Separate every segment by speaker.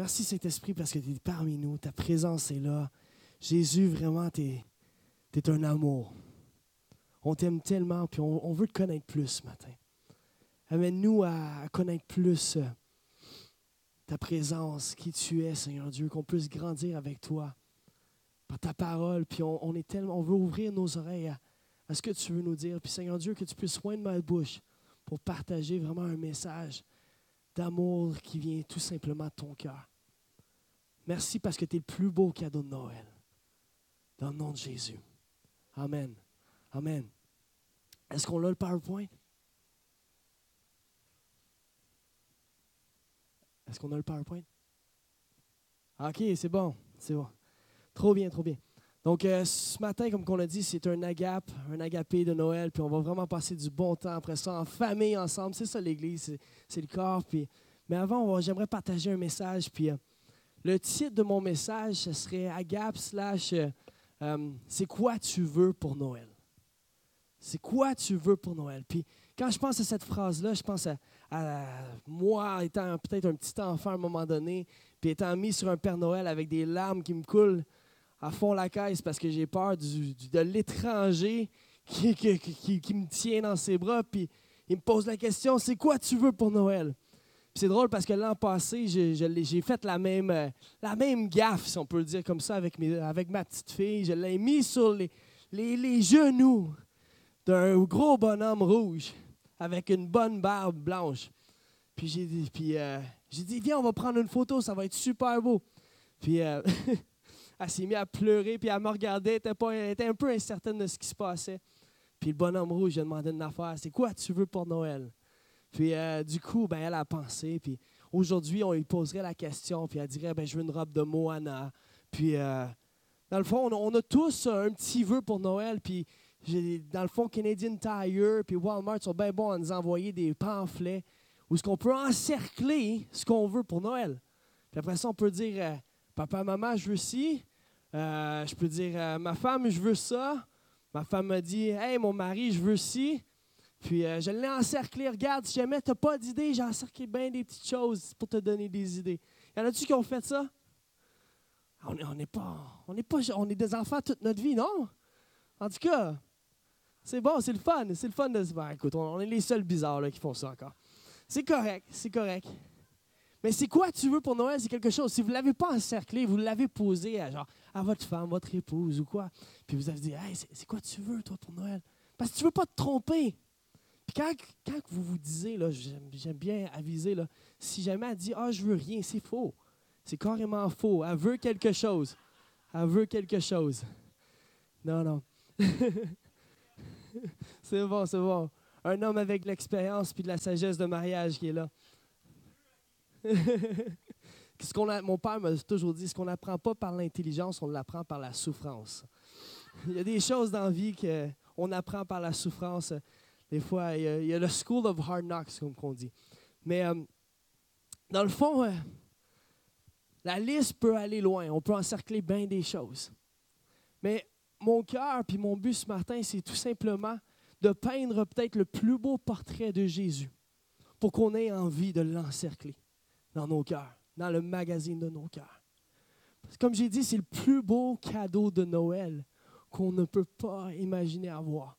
Speaker 1: Merci Saint-Esprit parce que tu es parmi nous, ta présence est là. Jésus, vraiment, tu es, un amour. On t'aime tellement, puis on, veut te connaître plus ce matin. Amène-nous à, connaître plus euh, ta présence, qui tu es, Seigneur Dieu, qu'on puisse grandir avec toi par ta parole. Puis on, est tellement, on veut ouvrir nos oreilles à, à, ce que tu veux nous dire. Puis Seigneur Dieu, que tu puisses soigner ma bouche pour partager vraiment un message d'amour qui vient tout simplement de ton cœur. Merci parce que tu es le plus beau cadeau de Noël. Dans le nom de Jésus. Amen. Amen. Est-ce qu'on a le PowerPoint? Est-ce qu'on a le PowerPoint? OK, c'est bon. C'est bon. Trop bien, trop bien. Donc, euh, ce matin, comme on l'a dit, c'est un agape, un agapé de Noël, puis on va vraiment passer du bon temps après ça, en famille, ensemble. C'est ça l'Église, c'est le corps. Mais avant, j'aimerais partager un message. Puis, euh, le titre de mon message, ce serait agape slash euh, c'est quoi tu veux pour Noël? C'est quoi tu veux pour Noël? Puis, quand je pense à cette phrase-là, je pense à, moi étant peut-être un petit enfant à un moment donné, puis étant mis sur un Père Noël avec des larmes qui me coulent à fond la caisse parce que j'ai peur de l'étranger qui, qui, me tient dans ses bras, puis il me pose la question, c'est quoi tu veux pour Noël? C'est drôle parce que l'an passé, j'ai fait la même, euh, la même gaffe, si on peut dire comme ça, avec, ma petite fille. Je l'ai mis sur les, genoux d'un gros bonhomme rouge avec une bonne barbe blanche. Puis j'ai dit, euh, dit, viens, on va prendre une photo, ça va être super beau. Puis euh, elle s'est mise à pleurer, puis elle me regardait, elle était un peu incertaine de ce qui se passait. Puis le bonhomme rouge, j'ai demandé une affaire, c'est quoi tu veux pour Noël? Puis euh, du coup, ben, elle a pensé, puis aujourd'hui, on lui poserait la question, puis elle dirait, ben, je veux une robe de Moana. Puis euh, dans le fond, on, a tous un petit vœu pour Noël, puis dans le fond, Canadian Tire, puis Walmart sont bien bons à nous envoyer des pamphlets où ce qu'on peut encercler ce qu'on veut pour Noël. Puis après ça, on peut dire, euh, papa, maman, je veux ci, je peux dire, ma femme, je veux ça. Ma femme m'a dit, hey, mon mari, je veux ci. Puis euh, je l'ai encerclé. Regarde, si jamais tu n'as pas d'idées, j'ai encerclé bien des petites choses pour te donner des idées. Y en a-tu qui ont fait ça? On n'est pas, on est pas, on est des enfants toute notre vie, non? En tout cas, c'est bon, c'est le fun. C'est le fun de se faire. Écoute, on, est les seuls bizarres là, qui font ça encore. C'est correct, c'est correct. Mais c'est quoi tu veux pour Noël? C'est quelque chose. Si vous ne l'avez pas encerclé, vous l'avez posé à, genre, à votre femme, votre épouse ou quoi, puis vous avez dit, hey, c'est quoi tu veux, toi, pour Noël? Parce que tu ne veux pas te tromper. Quand, vous vous disiez, j'aime bien aviser, si jamais elle dit, ah, je veux rien, c'est faux. C'est carrément faux. Elle veut quelque chose. Elle veut quelque chose. Non, non. c'est bon, c'est bon. Un homme avec l'expérience puis de la sagesse de mariage qui est là. ce mon père m'a toujours dit, ce qu'on n'apprend pas par l'intelligence, on l'apprend par la souffrance. Il y a des choses dans la vie qu'on apprend par la souffrance. Des fois, il y, a, le school of hard knocks, comme on dit. Mais euh, dans le fond, euh, la liste peut aller loin. On peut encercler bien des choses. Mais mon cœur puis mon but ce matin, c'est tout simplement de peindre peut-être le plus beau portrait de Jésus pour qu'on ait envie de l'encercler dans nos cœurs, dans le magazine de nos cœurs. comme j'ai dit, c'est le plus beau cadeau de Noël qu'on ne peut pas imaginer avoir.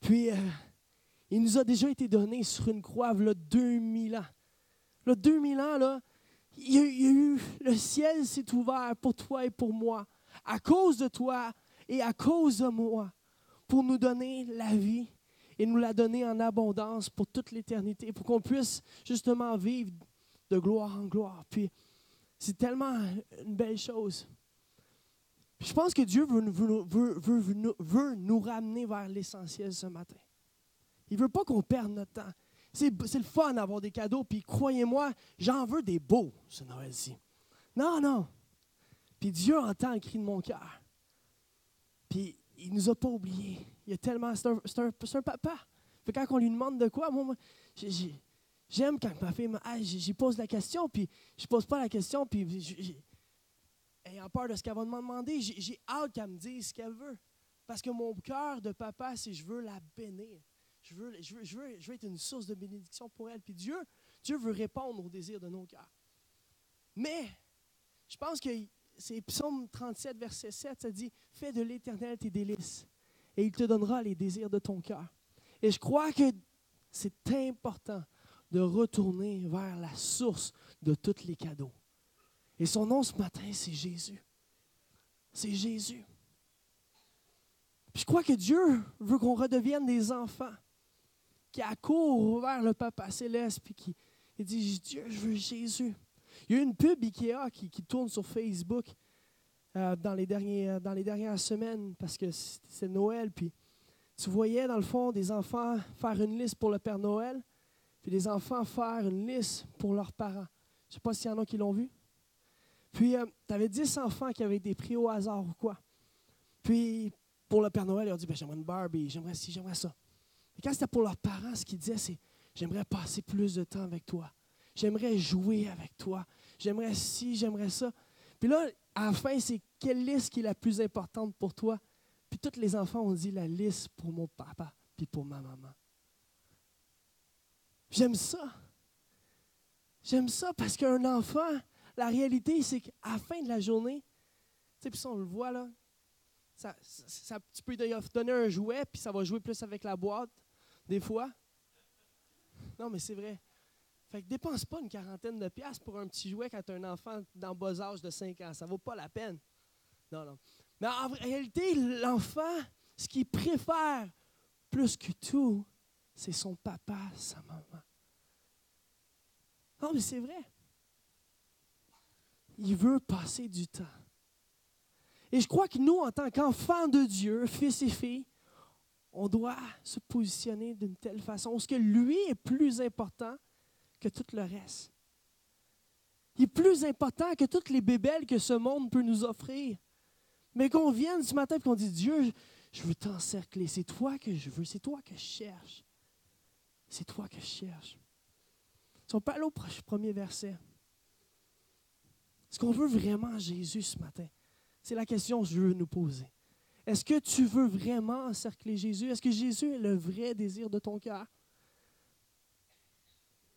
Speaker 1: Puis, euh, il nous a déjà été donné sur une croix, là, 2000 ans. Là, 2000 ans, là, il le ciel s'est ouvert pour toi et pour moi, à cause de toi et à cause de moi, pour nous donner la vie et nous la donner en abondance pour toute l'éternité, pour qu'on puisse justement vivre de gloire en gloire. Puis c'est tellement une belle chose. je pense que Dieu veut nous ramener vers l'essentiel ce matin. Il ne veut pas qu'on perde notre temps. C'est, le fun d'avoir des cadeaux, puis croyez-moi, j'en veux des beaux ce Noël-ci. Non, non. Puis Dieu entend le cri de mon cœur. Puis il ne nous a pas oubliés. Il a tellement. C'est un, papa. quand on lui demande de quoi, moi, moi j'ai, J'aime quand ma fille me j'y pose la question, puis je pose pas la question, puis ayant peur de ce qu'elle va me demander, j'ai hâte qu'elle me dise ce qu'elle veut. Parce que mon cœur de papa, c'est je veux la bénir. Je veux, je, veux, je, veux, être une source de bénédiction pour elle. Puis Dieu, Dieu veut répondre aux désirs de nos cœurs. Mais, je pense que c'est Psaume 37, verset 7, ça dit Fais de l'éternel tes délices, et il te donnera les désirs de ton cœur. Et je crois que c'est important de retourner vers la source de tous les cadeaux. Et son nom ce matin, c'est Jésus. C'est Jésus. je crois que Dieu veut qu'on redevienne des enfants qui accourent vers le Papa céleste puis qui dit Dieu, je veux Jésus. Il y a une pub Ikea qui, tourne sur Facebook euh, dans, les euh, dans les dernières semaines parce que c'est Noël. Puis tu voyais dans le fond des enfants faire une liste pour le Père Noël, puis des enfants faire une liste pour leurs parents. Je ne sais pas s'il y en a qui l'ont vu. Puis euh, tu avais 10 enfants qui avaient été pris au hasard ou quoi. Puis pour le Père Noël, ils ont dit ben, J'aimerais une Barbie, j'aimerais ci, j'aimerais ça. Et quand c'était pour leurs parents, ce qu'ils disaient, c'est J'aimerais passer plus de temps avec toi. J'aimerais jouer avec toi. J'aimerais ci, j'aimerais ça. Puis là, à la fin, c'est quelle liste qui est la plus importante pour toi? Puis tous les enfants ont dit la liste pour mon papa puis pour ma maman. J'aime ça. J'aime ça parce qu'un enfant, la réalité, c'est qu'à la fin de la journée, tu sais, puis ça, on le voit là, ça, tu peux donner un jouet, puis ça va jouer plus avec la boîte, des fois. Non, mais c'est vrai. Fait que dépense pas une quarantaine de piastres pour un petit jouet quand tu as un enfant dans bas âge de 5 ans. Ça vaut pas la peine. Non, non. Mais en réalité, l'enfant, ce qu'il préfère plus que tout, c'est son papa, sa maman. Non, mais c'est vrai. Il veut passer du temps. Et je crois que nous, en tant qu'enfants de Dieu, fils et filles, on doit se positionner d'une telle façon. Parce que lui est plus important que tout le reste. Il est plus important que toutes les bébelles que ce monde peut nous offrir. Mais qu'on vienne ce matin et qu'on dise Dieu, je veux t'encercler. C'est toi que je veux. C'est toi que je cherche. C'est toi que je cherche. Si on peut aller au premier verset. Est-ce qu'on veut vraiment Jésus ce matin? C'est la question que je veux nous poser. Est-ce que tu veux vraiment encercler Jésus? Est-ce que Jésus est le vrai désir de ton cœur?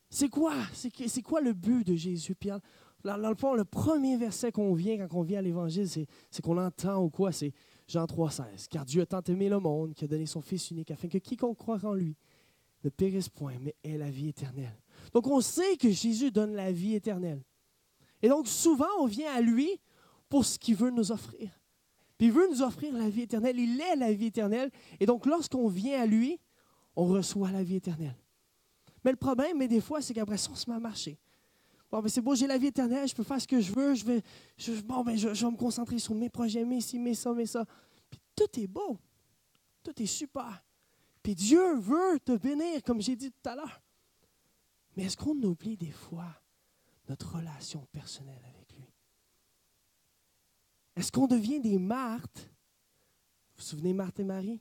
Speaker 1: C'est quoi? C'est quoi le but de Jésus? Pierre? dans, le fond, le premier verset qu'on vient quand on vient à l'Évangile, c'est qu'on entend ou quoi? C'est Jean 3,16. Car Dieu a tant aimé le monde qu'il a donné son Fils unique afin que quiconque croit en lui ne périsse point, mais ait la vie éternelle. Donc on sait que Jésus donne la vie éternelle. Et donc souvent, on vient à lui pour ce qu'il veut nous offrir. Puis il veut nous offrir la vie éternelle. Il est la vie éternelle. Et donc, lorsqu'on vient à lui, on reçoit la vie éternelle. Mais le problème, mais des fois, c'est qu'après ça, on se met à marcher. Bon, mais c'est beau, j'ai la vie éternelle, je peux faire ce que je veux, je vais, bon, ben, je, vais me concentrer sur mes projets, mes ci, mes ça, mes ça. Puis tout est beau. Tout est super. Puis Dieu veut te bénir, comme j'ai dit tout à l'heure. Mais est-ce qu'on oublie des fois notre relation personnelle avec est-ce qu'on devient des Marthes? Vous vous souvenez Marthe et Marie?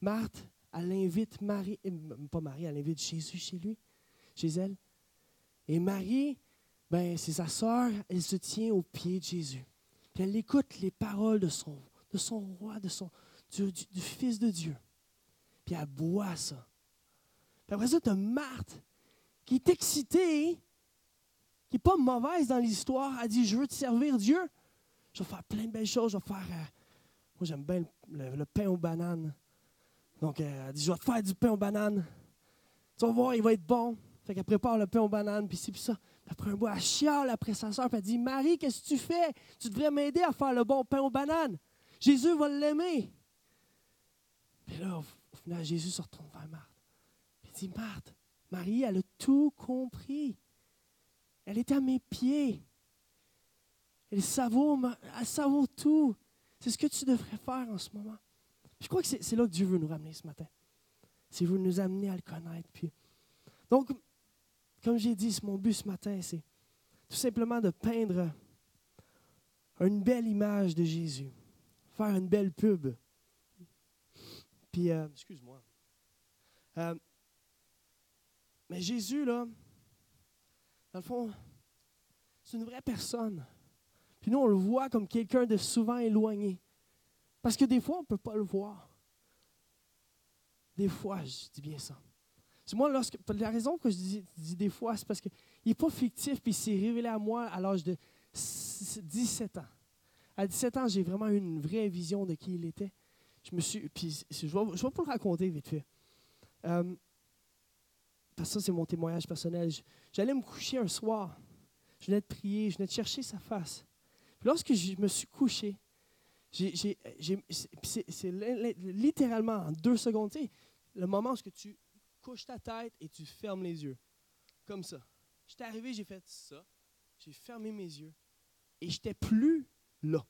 Speaker 1: Marthe, elle invite Marie, euh, pas Marie, elle invite Jésus chez lui, chez elle. Et Marie, ben, c'est sa sœur, elle se tient au pied de Jésus. Puis elle écoute les paroles de son, de son roi, de son, du, Fils de Dieu. Puis elle boit ça. Puis après ça, tu as Marthe qui est excitée, qui n'est pas mauvaise dans l'histoire. Elle dit Je veux te servir Dieu je vais faire plein de belles choses. Je vais faire. Euh, moi, j'aime bien le, pain aux bananes. Donc, euh, elle dit Je vais te faire du pain aux bananes. Tu vas voir, il va être bon. Fait qu'elle prépare le pain aux bananes, puis c'est puis ça. après un bout, elle chiale après sa soeur, puis elle dit Marie, qu'est-ce que tu fais? Tu devrais m'aider à faire le bon pain aux bananes. Jésus va l'aimer. Puis là, au final, Jésus se retourne vers Marthe. il dit Marthe, Marie, elle a tout compris. Elle est à mes pieds. Elle savoure, tout. C'est ce que tu devrais faire en ce moment. Je crois que c'est là que Dieu veut nous ramener ce matin. C'est vous nous amener à le connaître. Puis. Donc, comme j'ai dit, mon but ce matin, c'est tout simplement de peindre une belle image de Jésus. Faire une belle pub. Puis, euh, excuse-moi. Euh, mais Jésus, là, dans le fond, c'est une vraie personne. Puis nous, on le voit comme quelqu'un de souvent éloigné. Parce que des fois, on ne peut pas le voir. Des fois, je dis bien ça. moi, lorsque, la raison que je dis, des fois, c'est parce qu'il n'est pas fictif, puis il s'est révélé à moi à l'âge de 17 ans. À 17 ans, j'ai vraiment eu une vraie vision de qui il était. Je me suis. Puis je vais, vais pas le raconter vite fait. Euh, parce que ça, c'est mon témoignage personnel. J'allais me coucher un soir. Je venais de prier, je venais de chercher sa face. Lorsque je me suis couché, c'est littéralement en deux secondes, tu le moment où tu couches ta tête et tu fermes les yeux. Comme ça. J'étais arrivé, j'ai fait ça. J'ai fermé mes yeux. Et j'étais plus là.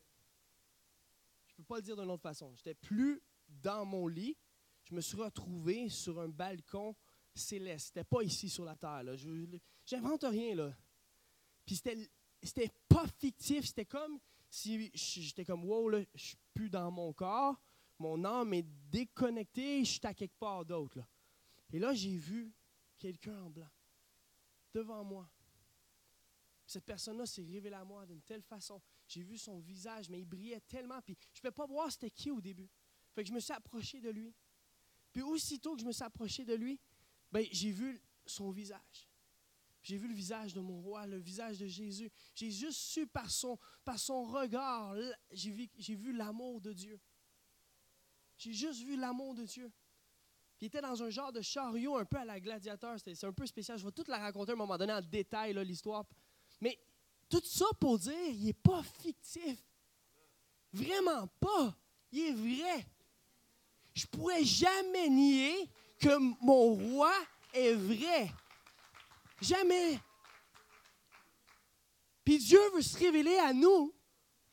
Speaker 1: Je ne peux pas le dire d'une autre façon. J'étais plus dans mon lit. Je me suis retrouvé sur un balcon céleste. C'était pas ici sur la terre. Je n'invente rien. Puis c'était pas fictif. C'était comme si j'étais comme, wow, là, je suis plus dans mon corps. Mon âme est déconnectée. Je suis à quelque part d'autre. Et là, j'ai vu quelqu'un en blanc devant moi. Cette personne-là s'est révélée à moi d'une telle façon. J'ai vu son visage, mais il brillait tellement. Puis je ne pouvais pas voir c'était qui au début. Fait que je me suis approché de lui. Puis aussitôt que je me suis approché de lui, ben, j'ai vu son visage. J'ai vu le visage de mon roi, le visage de Jésus. J'ai juste su par son, par son regard, j'ai vu, vu l'amour de Dieu. J'ai juste vu l'amour de Dieu. Il était dans un genre de chariot un peu à la gladiateur. C'est un peu spécial. Je vais tout la raconter à un moment donné en détail, l'histoire. Mais tout ça pour dire, il n'est pas fictif. Vraiment pas. Il est vrai. Je pourrais jamais nier que mon roi est vrai. Jamais. Puis Dieu veut se révéler à nous.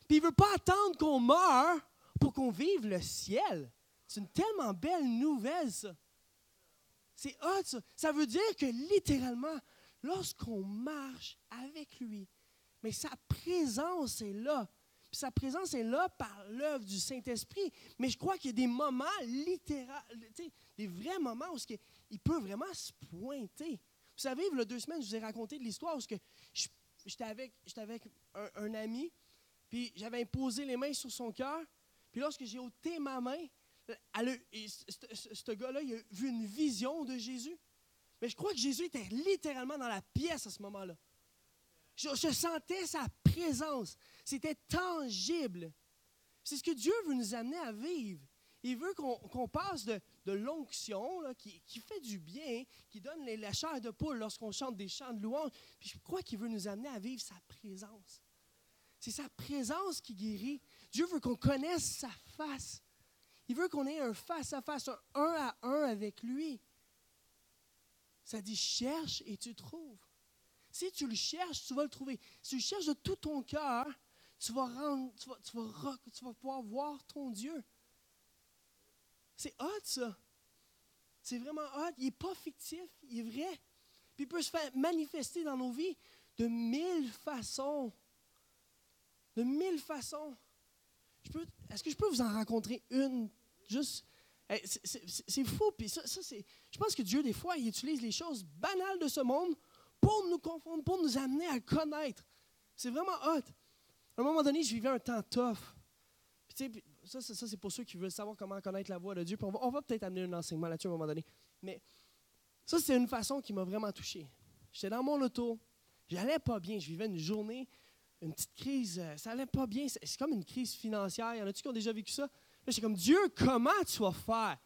Speaker 1: Puis il ne veut pas attendre qu'on meure pour qu'on vive le ciel. C'est une tellement belle nouvelle, ça. C'est hot, ça. Ça veut dire que littéralement, lorsqu'on marche avec lui, mais sa présence est là. Puis sa présence est là par l'œuvre du Saint-Esprit. Mais je crois qu'il y a des moments littéral, des vrais moments où il peut vraiment se pointer. Vous savez, il y a deux semaines, je vous ai raconté de l'histoire où j'étais avec, un, ami, puis j'avais imposé les mains sur son cœur. Puis lorsque j'ai ôté ma main, ce gars-là, il a vu une vision de Jésus. Mais je crois que Jésus était littéralement dans la pièce à ce moment-là. Je, sentais sa présence. C'était tangible. C'est ce que Dieu veut nous amener à vivre. Il veut qu'on passe de, l'onction qui, fait du bien, qui donne la chair de poule lorsqu'on chante des chants de louange. Puis je crois qu'il veut nous amener à vivre sa présence. C'est sa présence qui guérit. Dieu veut qu'on connaisse sa face. Il veut qu'on ait un face-à-face, un un à un avec lui. Ça dit cherche et tu trouves. Si tu le cherches, tu vas le trouver. Si tu le cherches de tout ton cœur, tu tu vas pouvoir voir ton Dieu. C'est hot, ça. C'est vraiment hot. Il n'est pas fictif, il est vrai. Puis il peut se faire manifester dans nos vies de mille façons. De mille façons. Est-ce que je peux vous en rencontrer une? Juste c'est fou. Puis ça, je pense que Dieu, des fois, il utilise les choses banales de ce monde pour nous confondre, pour nous amener à connaître. C'est vraiment hot. À un moment donné, je vivais un temps tough. Puis, ça, ça c'est pour ceux qui veulent savoir comment connaître la voix de Dieu. on va, peut-être amener un enseignement là-dessus à un moment donné. Mais ça, c'est une façon qui m'a vraiment touché. J'étais dans mon auto, j'allais pas bien, je vivais une journée, une petite crise, euh, ça allait pas bien. C'est comme une crise financière. Y en a-tu qui ont déjà vécu ça? Là, j'étais comme, Dieu, comment tu vas faire?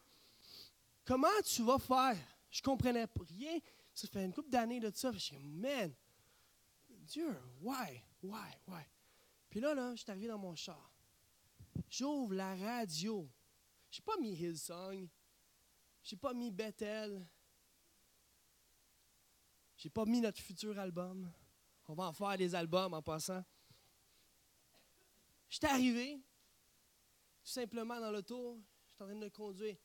Speaker 1: Comment tu vas faire? Je comprenais rien. Ça fait une couple d'années de ça. Je comme, man, Dieu, why, why, why? Puis là, là, je suis arrivé dans mon char. J'ouvre la radio. Je n'ai pas mis Hillsong. Je n'ai pas mis Bethel. Je n'ai pas mis notre futur album. On va en faire des albums en passant. J'étais arrivé, tout simplement dans l'auto, j'étais en train de conduire.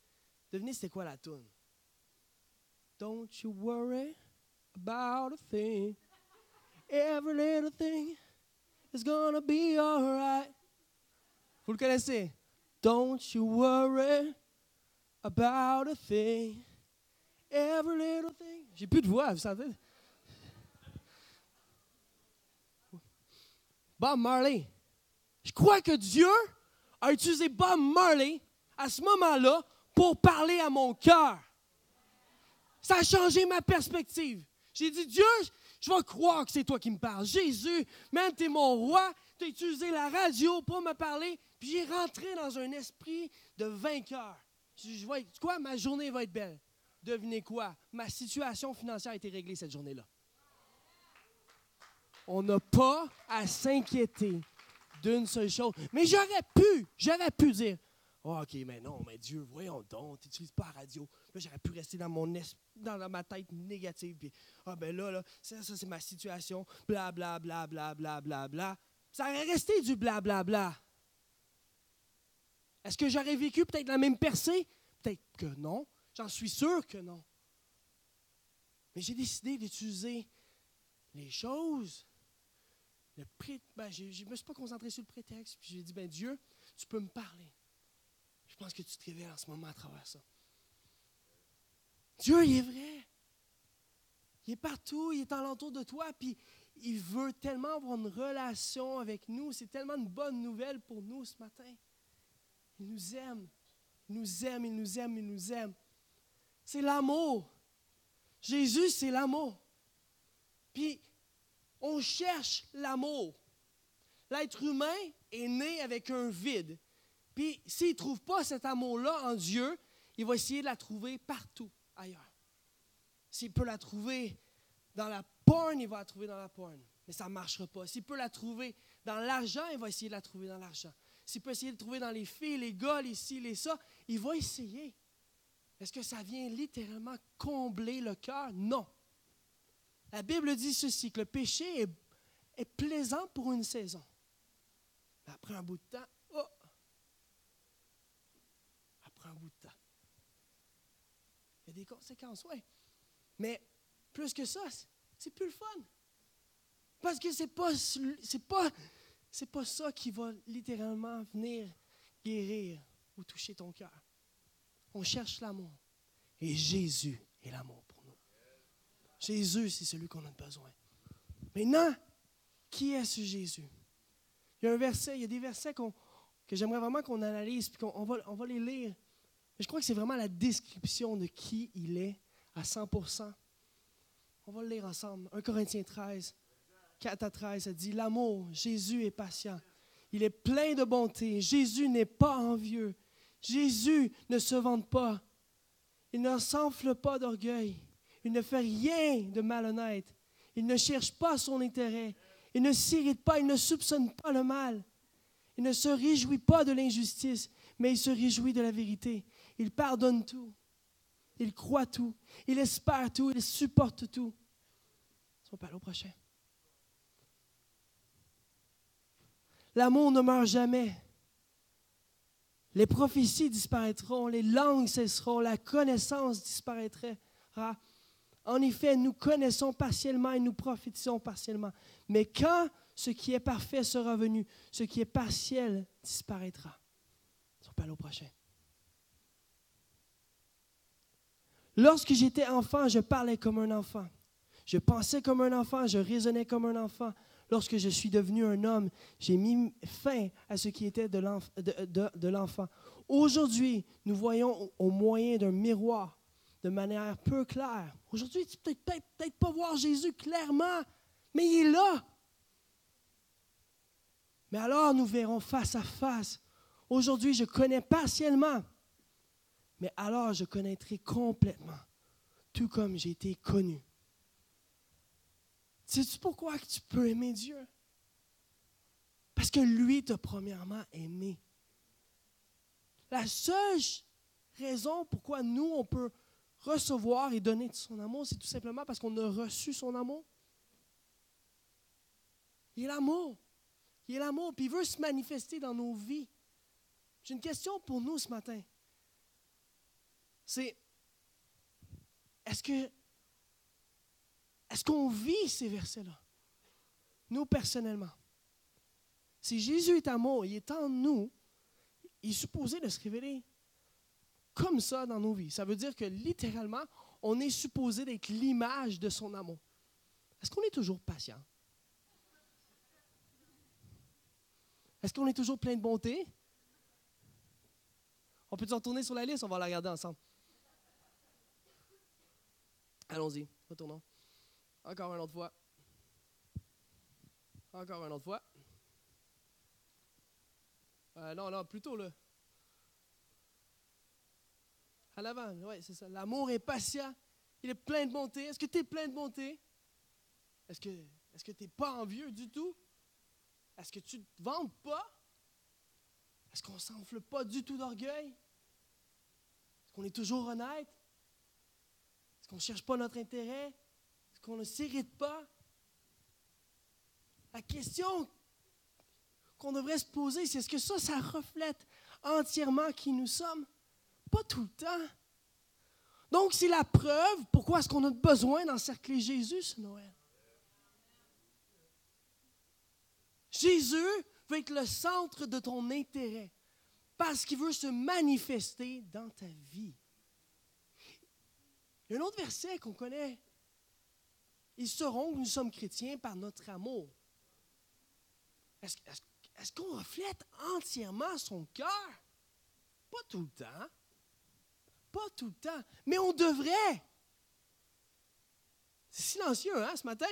Speaker 1: Devinez c'était quoi la tune? Don't you worry about a thing. Every little thing is gonna be alright. Vous le connaissez? Don't you worry about a thing. Every little thing. J'ai plus de voix, vous savez? Bob Marley. Je crois que Dieu a utilisé Bob Marley à ce moment-là pour parler à mon cœur. Ça a changé ma perspective. J'ai dit, Dieu, je vais croire que c'est toi qui me parles. Jésus, même tu es mon roi, tu as utilisé la radio pour me parler, puis j'ai rentré dans un esprit de vainqueur. Je, vois, quoi, ma journée va être belle. Devinez quoi? Ma situation financière a été réglée cette journée-là. On n'a pas à s'inquiéter d'une seule chose. Mais j'aurais pu, j'aurais pu dire, oh, OK, mais non, mais Dieu, voyons donc, tu n'utilises pas la radio. j'aurais pu rester dans, mon dans ma tête négative. Puis, ah, ben là, là ça, ça c'est ma situation. Bla, bla, bla, bla, bla, bla, bla. Ça aurait resté du bla, bla, bla. Est-ce que j'aurais vécu peut-être la même percée? Peut-être que non. J'en suis sûr que non. Mais j'ai décidé d'utiliser les choses. Le ben, je ne me suis pas concentré sur le prétexte. Puis j'ai dit, ben Dieu, tu peux me parler. Je pense que tu te réveilles en ce moment à travers ça. Dieu, il est vrai. Il est partout, il est alentour de toi, puis il veut tellement avoir une relation avec nous. C'est tellement une bonne nouvelle pour nous ce matin. Il nous aime. Il nous aime, il nous aime, il nous aime. C'est l'amour. Jésus, c'est l'amour. Puis, on cherche l'amour. L'être humain est né avec un vide. Puis, s'il ne trouve pas cet amour-là en Dieu, il va essayer de la trouver partout ailleurs. S'il peut la trouver dans la porn, il va la trouver dans la porn. Mais ça ne marchera pas. S'il peut la trouver dans l'argent, il va essayer de la trouver dans l'argent. S'il peut essayer de trouver dans les filles, les gars, les ci, les ça, il va essayer. Est-ce que ça vient littéralement combler le cœur? Non. La Bible dit ceci, que le péché est, plaisant pour une saison. Mais après un bout de temps, oh! Après un bout de temps. Il y a des conséquences, oui. Mais plus que ça, c'est plus le fun. Parce que c'est pas, c'est pas, c'est pas ça qui va littéralement venir guérir ou toucher ton cœur. On cherche l'amour. Et Jésus est l'amour pour nous. Jésus, c'est celui qu'on a besoin. Maintenant, qui est ce Jésus? Il y a un verset, il y a des versets que j'aimerais vraiment qu'on analyse, puis qu'on va, on va les lire. Mais je crois que c'est vraiment la description de qui il est à 100% On va le lire ensemble. 1 Corinthiens 13. 4 à 13, ça dit, l'amour, Jésus est patient. Il est plein de bonté. Jésus n'est pas envieux. Jésus ne se vante pas. Il ne s'enfle pas d'orgueil. Il ne fait rien de malhonnête. Il ne cherche pas son intérêt. Il ne s'irrite pas. Il ne soupçonne pas le mal. Il ne se réjouit pas de l'injustice, mais il se réjouit de la vérité. Il pardonne tout. Il croit tout. Il espère tout. Il supporte tout. On parle au prochain. L'amour ne meurt jamais. Les prophéties disparaîtront, les langues cesseront, la connaissance disparaîtra. En effet, nous connaissons partiellement et nous prophétisons partiellement. Mais quand ce qui est parfait sera venu, ce qui est partiel disparaîtra. On parle au prochain. Lorsque j'étais enfant, je parlais comme un enfant. Je pensais comme un enfant, je raisonnais comme un enfant lorsque je suis devenu un homme, j'ai mis fin à ce qui était de l'enfant. Aujourd'hui, nous voyons au moyen d'un miroir, de manière peu claire. Aujourd'hui, tu ne peux peut-être pas voir Jésus clairement, mais il est là. Mais alors, nous verrons face à face. Aujourd'hui, je connais partiellement, mais alors je connaîtrai complètement, tout comme j'ai été connu. Sais-tu pourquoi tu peux aimer Dieu? Parce que lui t'a premièrement aimé. La seule raison pourquoi nous, on peut recevoir et donner son amour, c'est tout simplement parce qu'on a reçu son amour. Il est l'amour. Il est l'amour, puis il veut se manifester dans nos vies. J'ai une question pour nous ce matin. C'est, est-ce que est-ce qu'on vit ces versets-là? Nous, personnellement. Si Jésus est amour, il est en nous, il est supposé de se révéler comme ça dans nos vies. Ça veut dire que littéralement, on est supposé d'être l'image de son amour. Est-ce qu'on est toujours patient? Est-ce qu'on est toujours plein de bonté? On peut se retourner sur la liste, on va la regarder ensemble. Allons-y, retournons. Encore une autre fois. Encore une autre fois. Euh, non, non, plutôt là. À l'avant, oui, c'est ça. L'amour est patient. Il est plein de bonté. Est-ce que tu es plein de bonté? Est-ce que est-ce que tu n'es pas envieux du tout? Est-ce que tu ne te vantes pas? Est-ce qu'on ne s'enfle pas du tout d'orgueil? Est-ce qu'on est toujours honnête? Est-ce qu'on ne cherche pas notre intérêt? Qu'on ne s'irrite pas? La question qu'on devrait se poser, c'est est-ce que ça, ça reflète entièrement qui nous sommes? Pas tout le temps. Donc, c'est la preuve pourquoi est-ce qu'on a besoin d'encercler Jésus ce Noël. Jésus veut être le centre de ton intérêt parce qu'il veut se manifester dans ta vie. Il y a un autre verset qu'on connaît. Ils sauront que nous sommes chrétiens par notre amour. Est-ce qu'on reflète entièrement son cœur? Pas tout le temps. Pas tout le temps. Mais on devrait. C'est silencieux, hein, ce matin?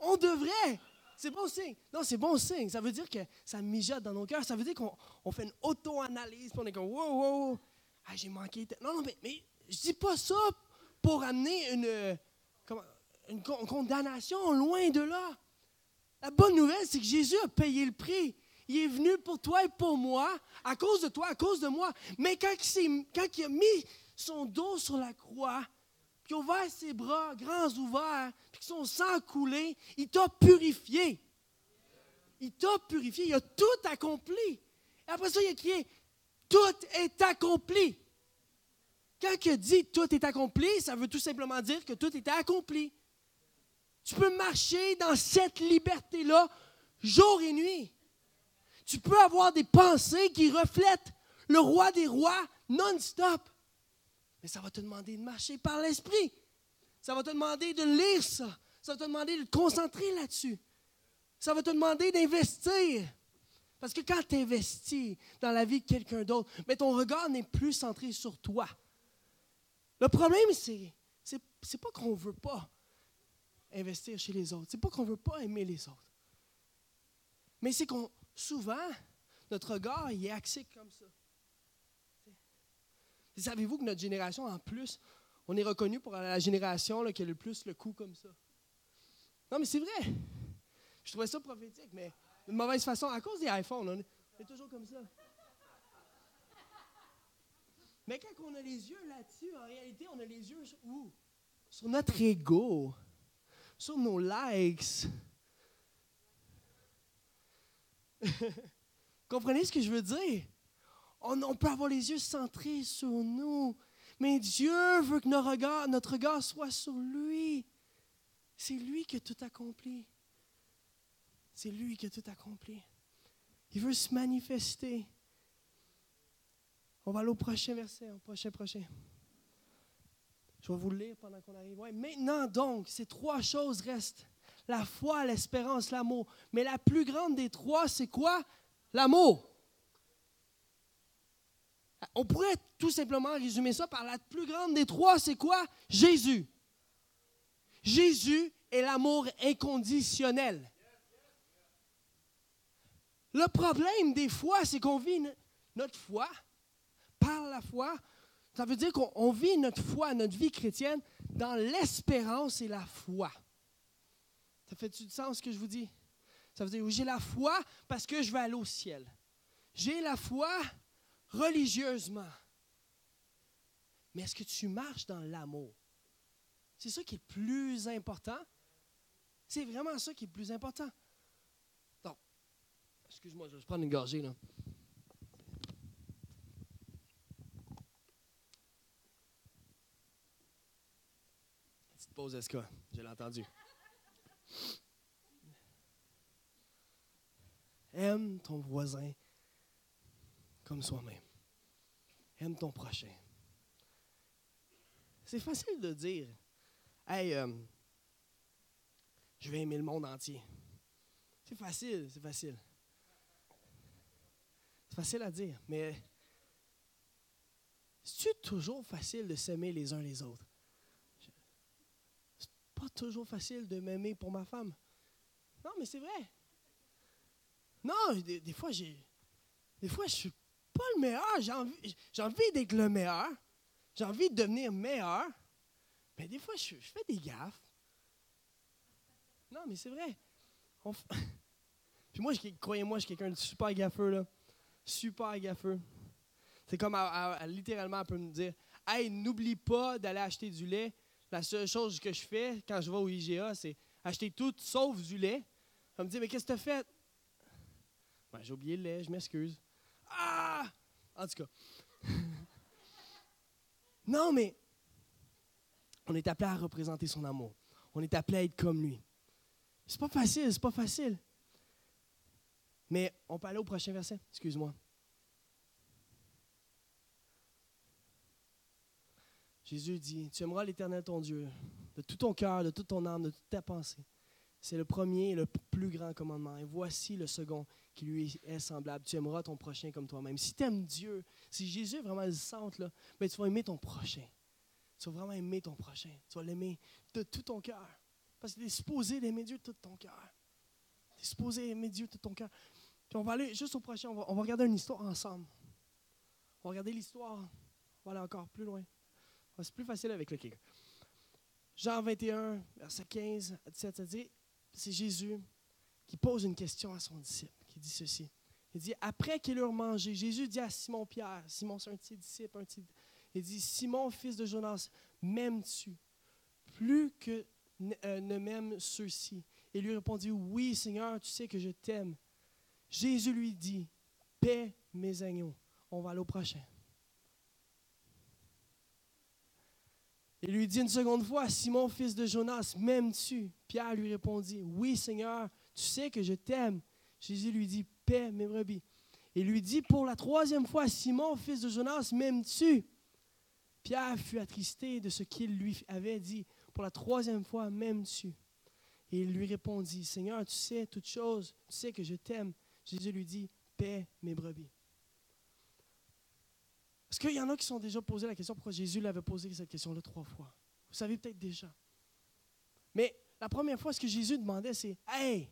Speaker 1: On devrait. C'est bon signe. Non, c'est bon signe. Ça veut dire que ça mijote dans nos cœurs. Ça veut dire qu'on fait une auto-analyse. On est comme, wow, wow, ah, j'ai manqué. Non, non, mais, mais je dis pas ça pour amener une, une condamnation loin de là. La bonne nouvelle, c'est que Jésus a payé le prix. Il est venu pour toi et pour moi, à cause de toi, à cause de moi. Mais quand il, a mis son dos sur la croix, qui a ouvert ses bras grands ouverts, puis son sang coulé, il t'a purifié. Il t'a purifié, il a tout accompli. Et après ça, il a crié, tout est accompli. Quand il dit tout est accompli, ça veut tout simplement dire que tout est accompli. Tu peux marcher dans cette liberté-là jour et nuit. Tu peux avoir des pensées qui reflètent le roi des rois non-stop. Mais ça va te demander de marcher par l'esprit. Ça va te demander de lire ça. Ça va te demander de te concentrer là-dessus. Ça va te demander d'investir. Parce que quand tu investis dans la vie de quelqu'un d'autre, mais ton regard n'est plus centré sur toi. Le problème, c'est, c'est, c'est pas qu'on ne veut pas investir chez les autres. C'est pas qu'on veut pas aimer les autres. Mais c'est qu'on, souvent, notre regard il est axé comme ça. Savez-vous que notre génération, en plus, on est reconnu pour la génération qui a le plus le coup comme ça? Non, mais c'est vrai. Je trouvais ça prophétique, mais d'une mauvaise façon, à cause des iPhones, on est, toujours comme ça. Mais quand on a les yeux là-dessus, en réalité, on a les yeux où? Sur notre ego, sur nos likes. Comprenez ce que je veux dire? On, peut avoir les yeux centrés sur nous, mais Dieu veut que notre regard soit sur lui. C'est lui qui a tout accompli. C'est lui qui a tout accompli. Il veut se manifester. On va aller au prochain verset, au prochain, prochain. Je vais vous le lire pendant qu'on arrive. maintenant donc, ces trois choses restent. La foi, l'espérance, l'amour. Mais la plus grande des trois, c'est quoi? L'amour. On pourrait tout simplement résumer ça par la plus grande des trois, c'est quoi? Jésus. Jésus est l'amour inconditionnel. Le problème des fois, c'est qu'on vit notre foi par la foi. Ça veut dire qu'on vit notre foi, notre vie chrétienne, dans l'espérance et la foi. Ça fait du sens ce que je vous dis? Ça veut dire, j'ai la foi parce que je vais aller au ciel. J'ai la foi religieusement. Mais est-ce que tu marches dans l'amour? C'est ça qui est le plus important. C'est vraiment ça qui est le plus important. Donc, excuse-moi, je vais prendre une gorgée là. Pause, Esca, je l'ai entendu. Aime ton voisin comme soi-même. Aime ton prochain. C'est facile de dire, hey, euh, je vais aimer le monde entier. C'est facile, c'est facile. C'est facile à dire, mais c'est toujours facile de s'aimer les uns les autres? Pas toujours facile de m'aimer pour ma femme. Non, mais c'est vrai. Non, des, fois, j'ai. Des fois, je suis pas le meilleur. J'ai envie, d'être le meilleur. J'ai envie de devenir meilleur. Mais des fois, je, fais des gaffes. Non, mais c'est vrai. Puis moi, croyez-moi, je suis quelqu'un de super gaffeux, là. Super gaffeux. C'est comme, littéralement, elle peut me dire Hey, n'oublie pas d'aller acheter du lait. La seule chose que je fais quand je vais au IGA, c'est acheter tout sauf du lait. Elle me dit Mais qu'est-ce que tu as fait? Ben, J'ai oublié le lait, je m'excuse. Ah En tout cas. non, mais on est appelé à représenter son amour. On est appelé à être comme lui. C'est pas facile, c'est pas facile. Mais on peut aller au prochain verset, excuse-moi. Jésus dit, tu aimeras l'Éternel ton Dieu de tout ton cœur, de toute ton âme, de toute ta pensée. C'est le premier et le plus grand commandement. Et voici le second qui lui est semblable. Tu aimeras ton prochain comme toi-même. Si tu aimes Dieu, si Jésus vraiment le centre, là, ben, tu vas aimer ton prochain. Tu vas vraiment aimer ton prochain. Tu vas l'aimer de tout ton cœur. Parce que tu es supposé d'aimer Dieu de tout ton cœur. Tu es supposé aimer Dieu de tout ton cœur. Puis on va aller juste au prochain. On va, on va regarder une histoire ensemble. On va regarder l'histoire. On va aller encore plus loin. C'est plus facile avec le kicker. Jean 21, verset 15 à 17, ça dit c'est Jésus qui pose une question à son disciple, qui dit ceci. Il dit Après qu'il eurent mangé, Jésus dit à Simon-Pierre, Simon c'est un petit disciple, un petit, il dit Simon, fils de Jonas, m'aimes-tu plus que euh, ne m'aiment ceux-ci? Il lui répondit Oui, Seigneur, tu sais que je t'aime. Jésus lui dit Paix mes agneaux. On va aller au prochain. Il lui dit une seconde fois, Simon, fils de Jonas, m'aimes-tu Pierre lui répondit, Oui, Seigneur, tu sais que je t'aime. Jésus lui dit, Paix mes brebis. Il lui dit pour la troisième fois, Simon, fils de Jonas, m'aimes-tu Pierre fut attristé de ce qu'il lui avait dit. Pour la troisième fois, m'aimes-tu Et il lui répondit, Seigneur, tu sais toutes choses, tu sais que je t'aime. Jésus lui dit, Paix mes brebis. Est-ce qu'il y en a qui sont déjà posé la question pourquoi Jésus l'avait posé cette question-là trois fois? Vous savez peut-être déjà. Mais la première fois, ce que Jésus demandait, c'est Hey,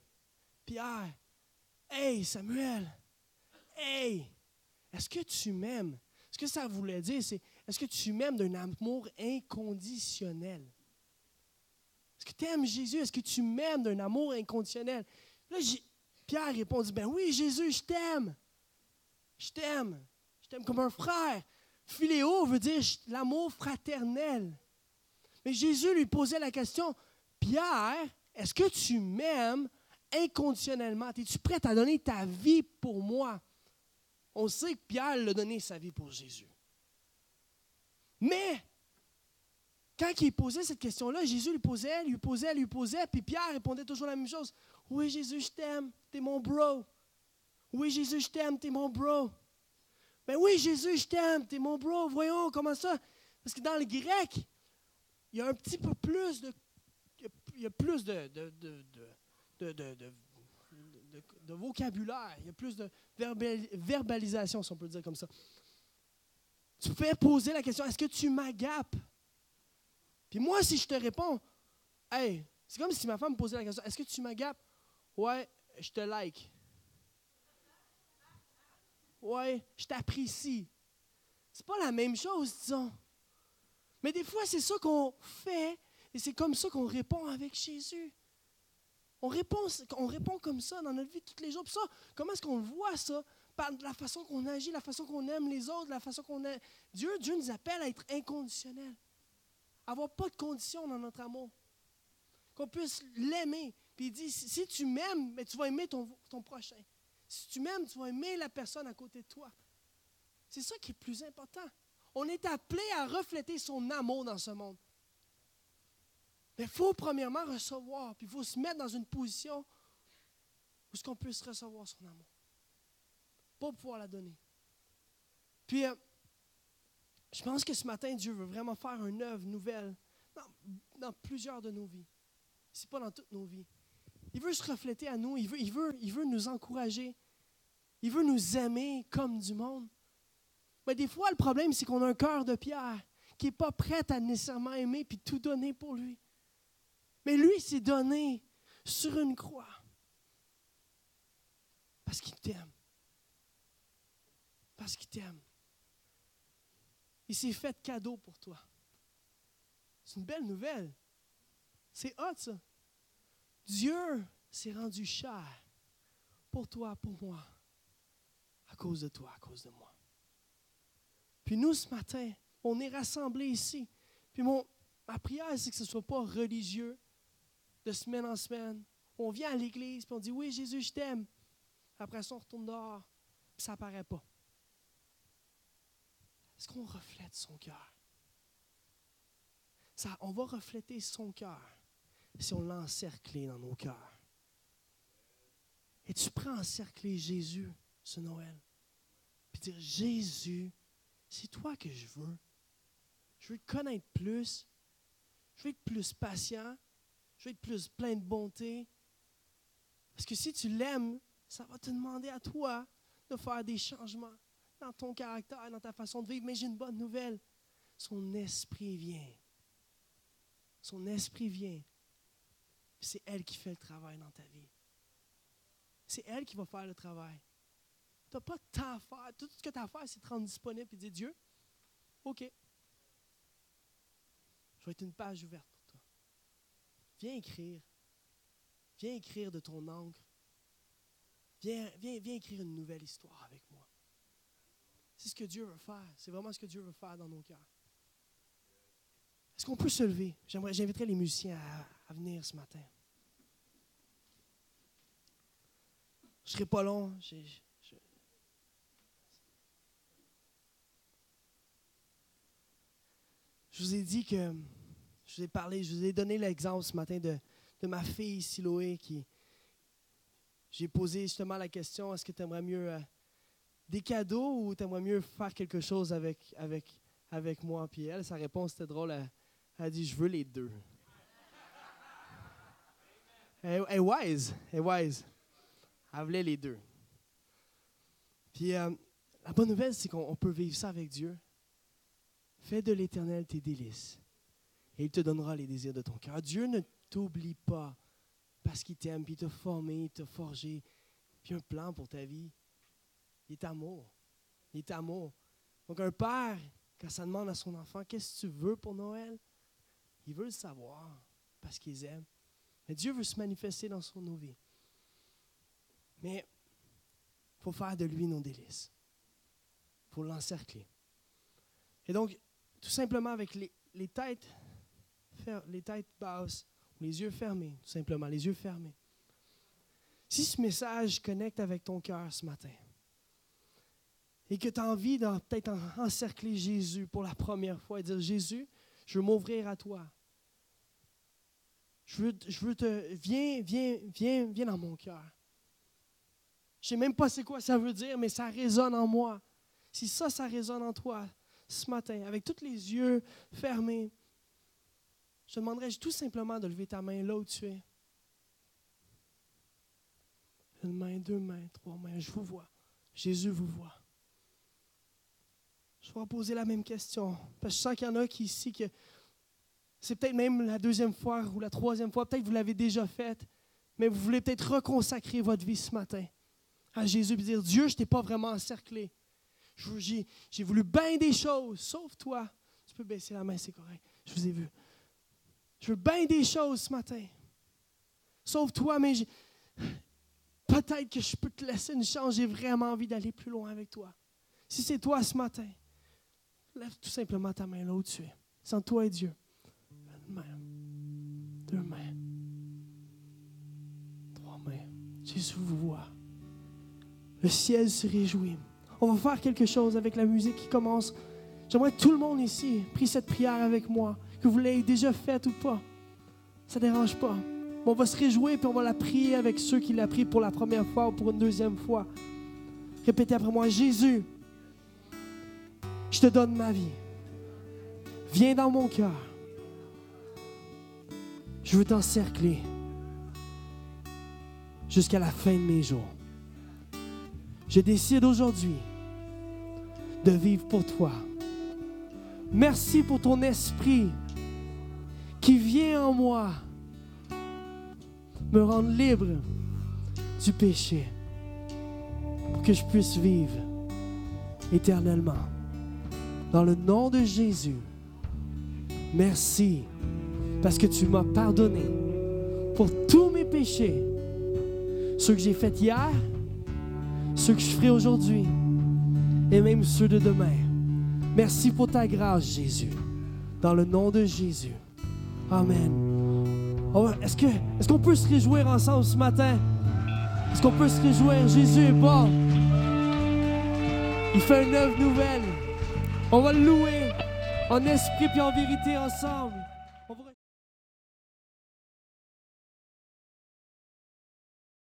Speaker 1: Pierre, hey, Samuel, hey, est-ce que tu m'aimes? Ce que ça voulait dire, c'est Est-ce que tu m'aimes d'un amour inconditionnel? Est-ce que tu aimes Jésus? Est-ce que tu m'aimes d'un amour inconditionnel? Là, Pierre répondit Ben oui, Jésus, je t'aime. Je t'aime. Je t'aime comme un frère. Philéo veut dire l'amour fraternel. Mais Jésus lui posait la question, Pierre, est-ce que tu m'aimes inconditionnellement? Es-tu prêt à donner ta vie pour moi? On sait que Pierre a donné sa vie pour Jésus. Mais, quand il posait cette question-là, Jésus lui posait, lui posait, lui posait, puis Pierre répondait toujours la même chose. Oui, Jésus, je t'aime, t'es mon bro. Oui, Jésus, je t'aime, t'es mon bro. Ben oui, Jésus, je t'aime, t'es mon bro, voyons, comment ça? Parce que dans le grec, il y a un petit peu plus de. Il y a plus de, de, de, vocabulaire, il y a plus de verbalisation, si on peut dire comme ça. Tu peux poser la question est-ce que tu m'agapes? Puis moi, si je te réponds Hey, c'est comme si ma femme me posait la question est-ce que tu m'agapes? Ouais, je te like. Ouais, je t'apprécie. C'est pas la même chose, disons. Mais des fois, c'est ça qu'on fait et c'est comme ça qu'on répond avec Jésus. On répond, on répond comme ça dans notre vie tous les jours. Puis ça, comment est-ce qu'on voit ça? Par la façon qu'on agit, la façon qu'on aime les autres, la façon qu'on aime. Dieu, Dieu nous appelle à être inconditionnel. Avoir pas de conditions dans notre amour. Qu'on puisse l'aimer. Puis il dit, si tu m'aimes, tu vas aimer ton prochain. Si tu m'aimes, tu vas aimer la personne à côté de toi. C'est ça qui est plus important. On est appelé à refléter son amour dans ce monde. Mais il faut premièrement recevoir, puis il faut se mettre dans une position où qu'on puisse recevoir son amour. Pour pouvoir la donner. Puis, euh, je pense que ce matin, Dieu veut vraiment faire une œuvre nouvelle dans, plusieurs de nos vies. Si pas dans toutes nos vies. Il veut se refléter à nous. Il veut, il veut, il veut nous encourager. Il veut nous aimer comme du monde. Mais des fois, le problème, c'est qu'on a un cœur de pierre qui n'est pas prêt à nécessairement aimer puis tout donner pour lui. Mais lui s'est donné sur une croix parce qu'il t'aime. Parce qu'il t'aime. Il s'est fait cadeau pour toi. C'est une belle nouvelle. C'est hot, ça. Dieu s'est rendu cher pour toi, pour moi, à cause de toi, à cause de moi. Puis nous, ce matin, on est rassemblés ici. Puis mon, ma prière, c'est que ce ne soit pas religieux de semaine en semaine. On vient à l'église, puis on dit Oui, Jésus, je t'aime. Après ça, on retourne dehors, puis ça n'apparaît pas. Est-ce qu'on reflète son cœur? Ça, on va refléter son cœur si on l'encercle dans nos cœurs. Et tu prends encercler Jésus ce Noël. Puis dire, Jésus, c'est toi que je veux. Je veux te connaître plus. Je veux être plus patient. Je veux être plus plein de bonté. Parce que si tu l'aimes, ça va te demander à toi de faire des changements dans ton caractère, dans ta façon de vivre. Mais j'ai une bonne nouvelle. Son esprit vient. Son esprit vient. C'est elle qui fait le travail dans ta vie. C'est elle qui va faire le travail. Tu n'as pas de temps à faire. Tout ce que tu as à faire, c'est te rendre disponible et dire Dieu, OK. Je vais être une page ouverte pour toi. Viens écrire. Viens écrire de ton encre. Viens, viens, viens écrire une nouvelle histoire avec moi. C'est ce que Dieu veut faire. C'est vraiment ce que Dieu veut faire dans nos cœurs. Est-ce qu'on peut se lever? J'inviterai les musiciens à, venir ce matin. Je serai pas long. Je, vous ai dit que, je vous ai parlé, je vous ai donné l'exemple ce matin de, de ma fille Siloé qui, j'ai posé justement la question, est-ce que tu aimerais mieux euh, des cadeaux ou tu aimerais mieux faire quelque chose avec, avec, avec moi? Puis elle, sa réponse était drôle. Elle, a dit, je veux les deux. Elle, est wise, elle est wise. Elle voulait les deux. Puis euh, la bonne nouvelle, c'est qu'on peut vivre ça avec Dieu. Fais de l'éternel tes délices et il te donnera les désirs de ton cœur. Dieu ne t'oublie pas parce qu'il t'aime, puis il t'a formé, il t'a forgé, puis un plan pour ta vie. Il est amour. Il est amour. Donc un père, quand ça demande à son enfant, qu'est-ce que tu veux pour Noël? Il veut le savoir parce qu'il aime. Mais Dieu veut se manifester dans son, nos vies. Mais il faut faire de lui nos délices. Il faut l'encercler. Et donc, tout simplement avec les, les têtes, les têtes basses, les yeux fermés, tout simplement, les yeux fermés. Si ce message connecte avec ton cœur ce matin, et que tu as envie de peut-être encercler Jésus pour la première fois et dire Jésus, je veux m'ouvrir à toi. Je veux, je veux te. Viens, viens, viens, viens dans mon cœur. Je ne sais même pas c'est quoi ça veut dire, mais ça résonne en moi. Si ça, ça résonne en toi ce matin, avec tous les yeux fermés, je te demanderais tout simplement de lever ta main là où tu es. Une main, deux mains, trois mains, je vous vois. Jésus vous voit. Je vais poser la même question. Parce que je sens qu'il y en a qui ici, que c'est peut-être même la deuxième fois ou la troisième fois, peut-être que vous l'avez déjà faite, mais vous voulez peut-être reconsacrer votre vie ce matin à Jésus et dire Dieu, je ne t'ai pas vraiment encerclé. J'ai voulu bien des choses, sauf toi. Tu peux baisser la main, c'est correct. Je vous ai vu. Je veux bien des choses ce matin. Sauf toi, mais peut-être que je peux te laisser une chance. J'ai vraiment envie d'aller plus loin avec toi. Si c'est toi ce matin, lève tout simplement ta main là où tu es. Sans toi et Dieu. Deux mains, trois mains. Jésus vous voit. Le ciel se réjouit. On va faire quelque chose avec la musique qui commence. J'aimerais que tout le monde ici prie cette prière avec moi que vous l'ayez déjà faite ou pas. Ça ne dérange pas. on va se réjouir puis on va la prier avec ceux qui l'ont pris pour la première fois ou pour une deuxième fois. Répétez après moi, Jésus, je te donne ma vie. Viens dans mon cœur. Je veux t'encercler jusqu'à la fin de mes jours. Je décide aujourd'hui de vivre pour toi. Merci pour ton esprit qui vient en moi me rendre libre du péché pour que je puisse vivre éternellement. Dans le nom de Jésus, merci parce que tu m'as pardonné pour tous mes péchés, ceux que j'ai faits hier, ceux que je ferai aujourd'hui et même ceux de demain. Merci pour ta grâce, Jésus. Dans le nom de Jésus. Amen. Est-ce, que, est-ce qu'on peut se réjouir ensemble ce matin? Est-ce qu'on peut se réjouir? Jésus est bon. Il fait une œuvre nouvelle. On va le louer en esprit et en vérité ensemble.